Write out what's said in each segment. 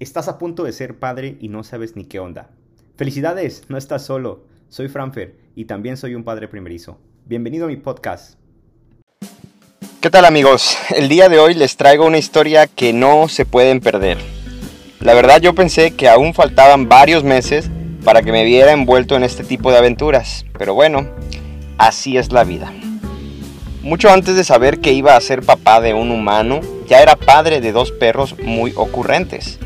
Estás a punto de ser padre y no sabes ni qué onda. Felicidades, no estás solo. Soy Franfer y también soy un padre primerizo. Bienvenido a mi podcast. ¿Qué tal amigos? El día de hoy les traigo una historia que no se pueden perder. La verdad yo pensé que aún faltaban varios meses para que me viera envuelto en este tipo de aventuras, pero bueno, así es la vida. Mucho antes de saber que iba a ser papá de un humano, ya era padre de dos perros muy ocurrentes.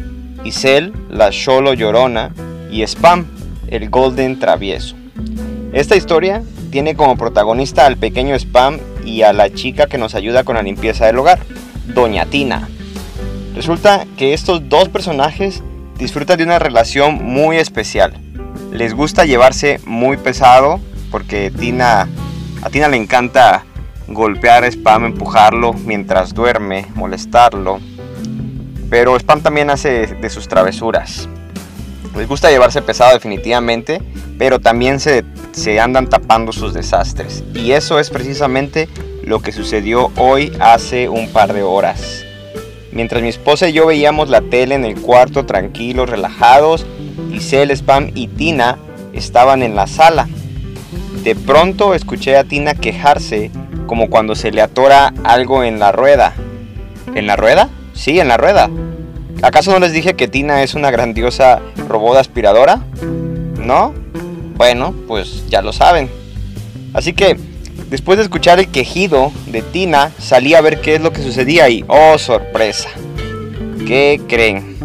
Isel, la Cholo Llorona, y Spam, el Golden Travieso. Esta historia tiene como protagonista al pequeño Spam y a la chica que nos ayuda con la limpieza del hogar, Doña Tina. Resulta que estos dos personajes disfrutan de una relación muy especial. Les gusta llevarse muy pesado porque Tina, a Tina le encanta golpear a Spam, empujarlo mientras duerme, molestarlo pero Spam también hace de sus travesuras. Les gusta llevarse pesado definitivamente, pero también se, se andan tapando sus desastres. Y eso es precisamente lo que sucedió hoy hace un par de horas. Mientras mi esposa y yo veíamos la tele en el cuarto tranquilos, relajados, Isel, Spam y Tina estaban en la sala. De pronto escuché a Tina quejarse como cuando se le atora algo en la rueda. ¿En la rueda? Sí, en la rueda. ¿Acaso no les dije que Tina es una grandiosa robot aspiradora? ¿No? Bueno, pues ya lo saben. Así que, después de escuchar el quejido de Tina, salí a ver qué es lo que sucedía y, oh, sorpresa. ¿Qué creen?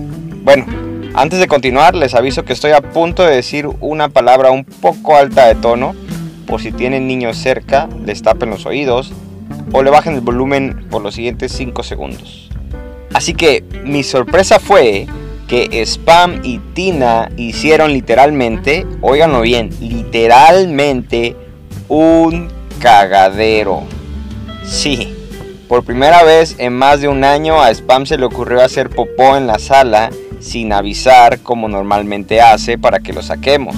Bueno, antes de continuar, les aviso que estoy a punto de decir una palabra un poco alta de tono, por si tienen niños cerca, les tapen los oídos o le bajen el volumen por los siguientes 5 segundos. Así que mi sorpresa fue que Spam y Tina hicieron literalmente, óiganlo bien, literalmente un cagadero. Sí, por primera vez en más de un año a Spam se le ocurrió hacer popó en la sala sin avisar como normalmente hace para que lo saquemos.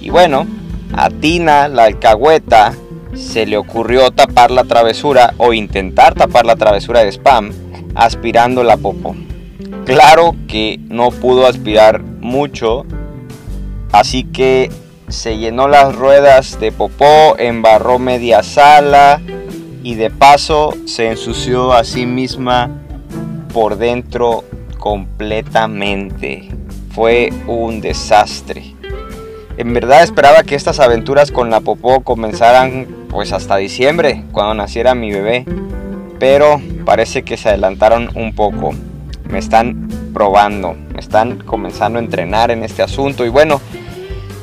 Y bueno, a Tina, la alcahueta, se le ocurrió tapar la travesura o intentar tapar la travesura de Spam aspirando la popó. Claro que no pudo aspirar mucho, así que se llenó las ruedas de popó, embarró media sala y de paso se ensució a sí misma por dentro completamente. Fue un desastre. En verdad esperaba que estas aventuras con la popó comenzaran pues hasta diciembre, cuando naciera mi bebé pero parece que se adelantaron un poco. Me están probando, me están comenzando a entrenar en este asunto y bueno,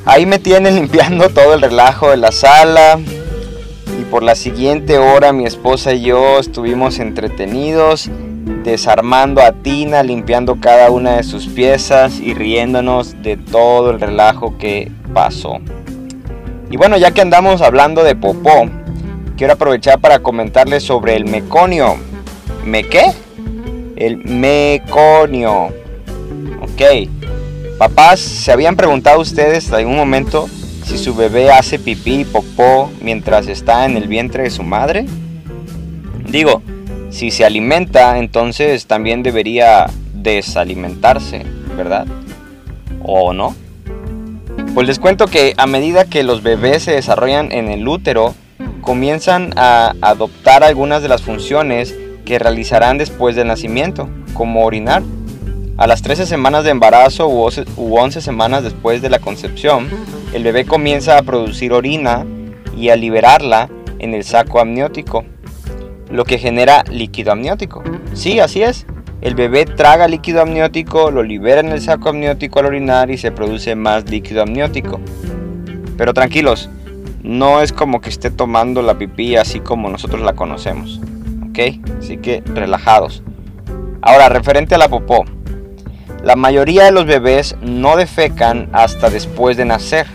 ahí me tienen limpiando todo el relajo de la sala y por la siguiente hora mi esposa y yo estuvimos entretenidos desarmando a Tina, limpiando cada una de sus piezas y riéndonos de todo el relajo que pasó. Y bueno, ya que andamos hablando de popó, quiero aprovechar para comentarles sobre el meconio. ¿Me qué? El meconio. Ok. Papás, ¿se habían preguntado ustedes en algún momento si su bebé hace pipí y popó mientras está en el vientre de su madre? Digo, si se alimenta, entonces también debería desalimentarse, ¿verdad? ¿O no? Pues les cuento que a medida que los bebés se desarrollan en el útero, comienzan a adoptar algunas de las funciones que realizarán después del nacimiento, como orinar. A las 13 semanas de embarazo u 11 semanas después de la concepción, el bebé comienza a producir orina y a liberarla en el saco amniótico, lo que genera líquido amniótico. Sí, así es. El bebé traga líquido amniótico, lo libera en el saco amniótico al orinar y se produce más líquido amniótico. Pero tranquilos, no es como que esté tomando la pipí así como nosotros la conocemos. ¿Ok? Así que relajados. Ahora, referente a la popó. La mayoría de los bebés no defecan hasta después de nacer,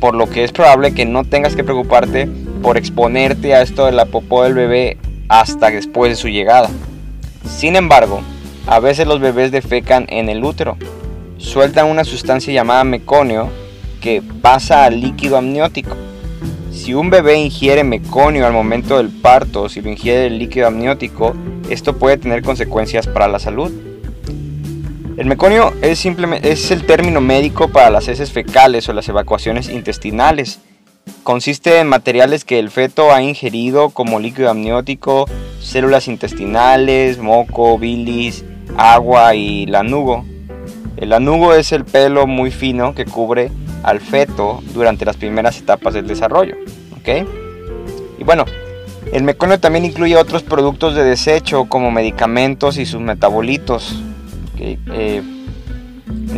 por lo que es probable que no tengas que preocuparte por exponerte a esto de la popó del bebé hasta después de su llegada. Sin embargo, a veces los bebés defecan en el útero. Sueltan una sustancia llamada meconio que pasa al líquido amniótico si un bebé ingiere meconio al momento del parto, si lo ingiere el líquido amniótico, esto puede tener consecuencias para la salud. El meconio es, simplemente, es el término médico para las heces fecales o las evacuaciones intestinales. Consiste en materiales que el feto ha ingerido como líquido amniótico, células intestinales, moco, bilis, agua y lanugo. El lanugo es el pelo muy fino que cubre al feto durante las primeras etapas del desarrollo. Y bueno, el meconio también incluye otros productos de desecho como medicamentos y sus metabolitos. Eh,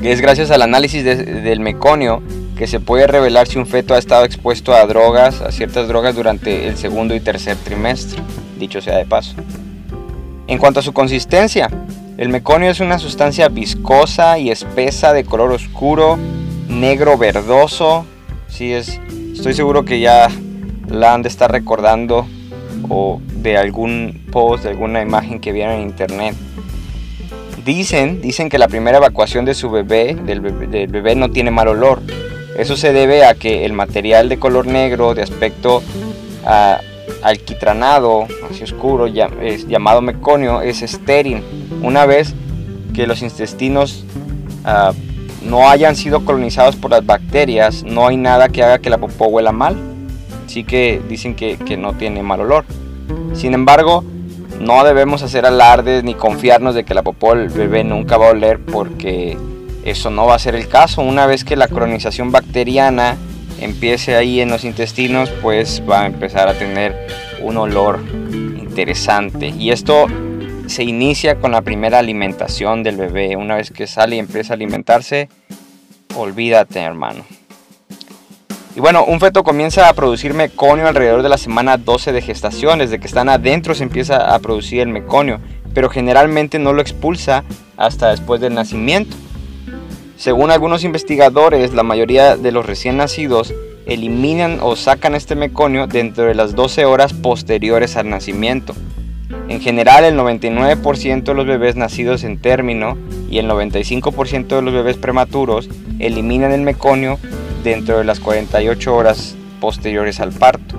es gracias al análisis del meconio que se puede revelar si un feto ha estado expuesto a drogas, a ciertas drogas durante el segundo y tercer trimestre, dicho sea de paso. En cuanto a su consistencia, el meconio es una sustancia viscosa y espesa de color oscuro, negro verdoso. Sí, es, estoy seguro que ya la han de estar recordando o de algún post, de alguna imagen que vieron en internet. Dicen, dicen que la primera evacuación de su bebé, del bebé, no tiene mal olor. Eso se debe a que el material de color negro, de aspecto ah, alquitranado, así oscuro, llamado meconio, es estéril. Una vez que los intestinos ah, no hayan sido colonizados por las bacterias, no hay nada que haga que la popó huela mal. Así que dicen que, que no tiene mal olor. Sin embargo, no debemos hacer alardes ni confiarnos de que la popó del bebé nunca va a oler porque eso no va a ser el caso. Una vez que la colonización bacteriana empiece ahí en los intestinos, pues va a empezar a tener un olor interesante. Y esto se inicia con la primera alimentación del bebé. Una vez que sale y empieza a alimentarse, olvídate hermano. Y bueno, un feto comienza a producir meconio alrededor de la semana 12 de gestación. Desde que están adentro se empieza a producir el meconio, pero generalmente no lo expulsa hasta después del nacimiento. Según algunos investigadores, la mayoría de los recién nacidos eliminan o sacan este meconio dentro de las 12 horas posteriores al nacimiento. En general, el 99% de los bebés nacidos en término y el 95% de los bebés prematuros eliminan el meconio dentro de las 48 horas posteriores al parto.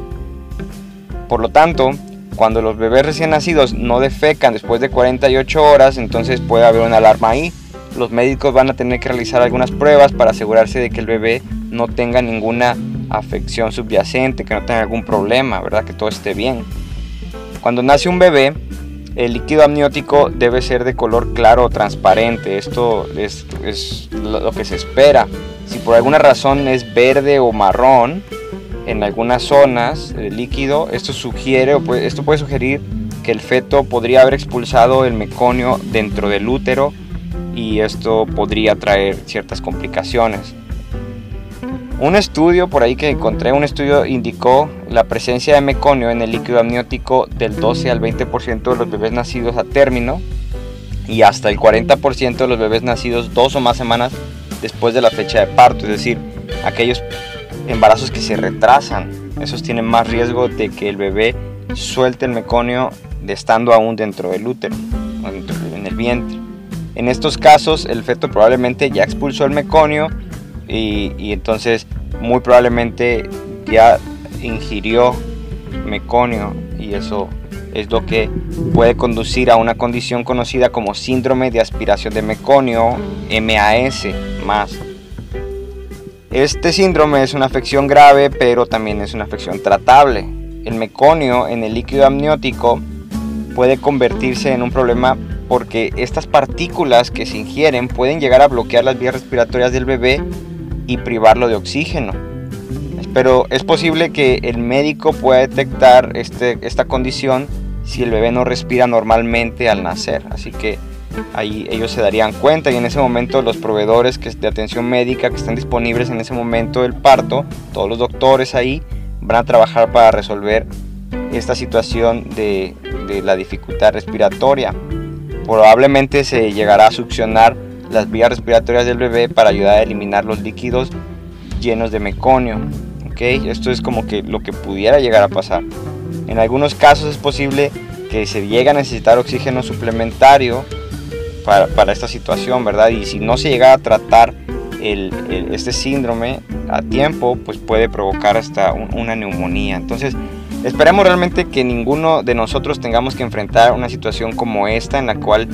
Por lo tanto, cuando los bebés recién nacidos no defecan después de 48 horas, entonces puede haber una alarma ahí los médicos van a tener que realizar algunas pruebas para asegurarse de que el bebé no tenga ninguna afección subyacente, que no tenga algún problema, ¿verdad? Que todo esté bien. Cuando nace un bebé, el líquido amniótico debe ser de color claro o transparente. Esto es, lo que se espera. Si por alguna razón es verde o marrón en algunas zonas el líquido, esto sugiere esto puede sugerir que el feto podría haber expulsado el meconio dentro del útero y esto podría traer ciertas complicaciones. Un estudio por ahí que encontré, un estudio indicó la presencia de meconio en el líquido amniótico del 12 al 20% de los bebés nacidos a término y hasta el 40% de los bebés nacidos dos o más semanas después de la fecha de parto, es decir, aquellos embarazos que se retrasan, esos tienen más riesgo de que el bebé suelte el meconio de estando aún dentro del útero, en el vientre. En estos casos el feto probablemente ya expulsó el meconio y, entonces muy probablemente ya ingirió meconio y eso es lo que puede conducir a una condición conocida como síndrome de aspiración de meconio, MAS. Este síndrome es una afección grave, pero también es una afección tratable. El meconio en el líquido amniótico puede convertirse en un problema porque estas partículas que se ingieren pueden llegar a bloquear las vías respiratorias del bebé y privarlo de oxígeno. Pero es posible que el médico pueda detectar este, esta condición si el bebé no respira normalmente al nacer. Así que ahí ellos se darían cuenta y en ese momento los proveedores que, de atención médica que están disponibles en ese momento del parto, todos los doctores ahí, van a trabajar para resolver esta situación de, de la dificultad respiratoria probablemente se llegará a succionar las vías respiratorias del bebé para ayudar a eliminar los líquidos llenos de meconio. ¿okay? Esto es como que lo que pudiera llegar a pasar. En algunos casos es posible que se llegue a necesitar oxígeno suplementario para, esta situación, ¿verdad? Y si no se llega a tratar este síndrome a tiempo, pues puede provocar hasta una neumonía. Entonces, Esperemos realmente que ninguno de nosotros tengamos que enfrentar una situación como esta en la cual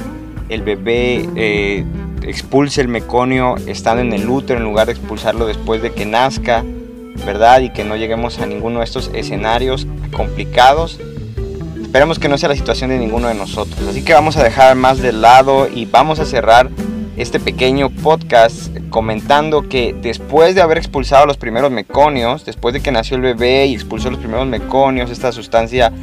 el bebé eh, expulse el meconio estando en el útero en lugar de expulsarlo después de que nazca, ¿verdad? Y que no lleguemos a ninguno de estos escenarios complicados. Esperemos que no sea la situación de ninguno de nosotros. Así que vamos a dejar más de lado y vamos a cerrar este pequeño podcast comentando que después de haber expulsado los primeros meconios, después de que nació el bebé y expulsó los primeros meconios, esta sustancia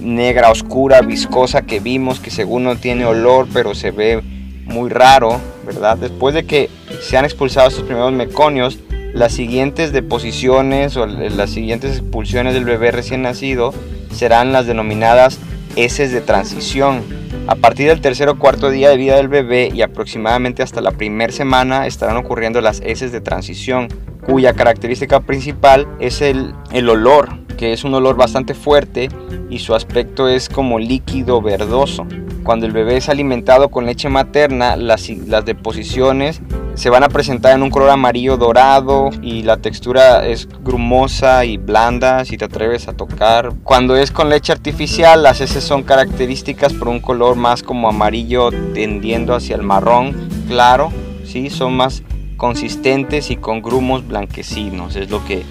negra, oscura, viscosa que vimos, que según no tiene olor, pero se ve muy raro, ¿verdad? Después de que se han expulsado estos primeros meconios, las siguientes deposiciones o las siguientes expulsiones del bebé recién nacido serán las denominadas heces de transición. A partir del tercer o cuarto día de vida del bebé y aproximadamente hasta la primera semana estarán ocurriendo las heces de transición, cuya característica principal es el, el olor, que es un olor bastante fuerte y su aspecto es como líquido verdoso. Cuando el bebé es alimentado con leche materna, las, las deposiciones se van a presentar en un color amarillo dorado y la textura es grumosa y blanda si te atreves a tocar. Cuando es con leche artificial, las heces son características por un color más como amarillo tendiendo hacia el marrón claro, ¿sí? son más consistentes y con grumos blanquecinos, es lo que,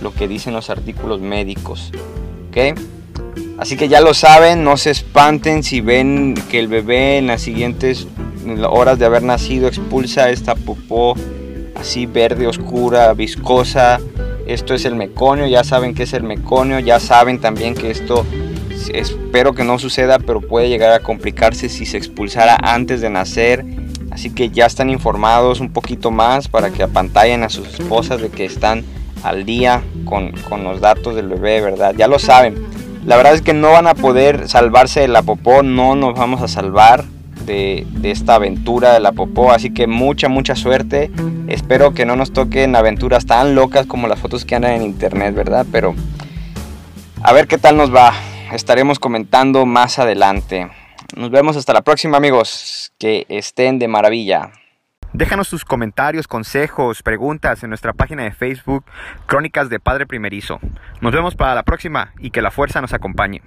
lo que dicen los artículos médicos. ¿okay? Así que ya lo saben, no se espanten si ven que el bebé en las siguientes horas de haber nacido expulsa esta popó así verde oscura, viscosa. Esto es el meconio, ya saben que es el meconio, ya saben también que esto espero que no suceda, pero puede llegar a complicarse si se expulsara antes de nacer. Así que ya están informados un poquito más para que apantallen a sus esposas de que están al día con, con los datos del bebé, ¿verdad? Ya lo saben. La verdad es que no van a poder salvarse de la popó, no nos vamos a salvar de, esta aventura de la popó. Así que mucha, mucha suerte. Espero que no nos toquen aventuras tan locas como las fotos que andan en internet, ¿verdad? Pero a ver qué tal nos va. Estaremos comentando más adelante. Nos vemos hasta la próxima amigos. Que estén de maravilla. Déjanos tus comentarios, consejos, preguntas en nuestra página de Facebook Crónicas de Padre Primerizo. Nos vemos para la próxima y que la fuerza nos acompañe.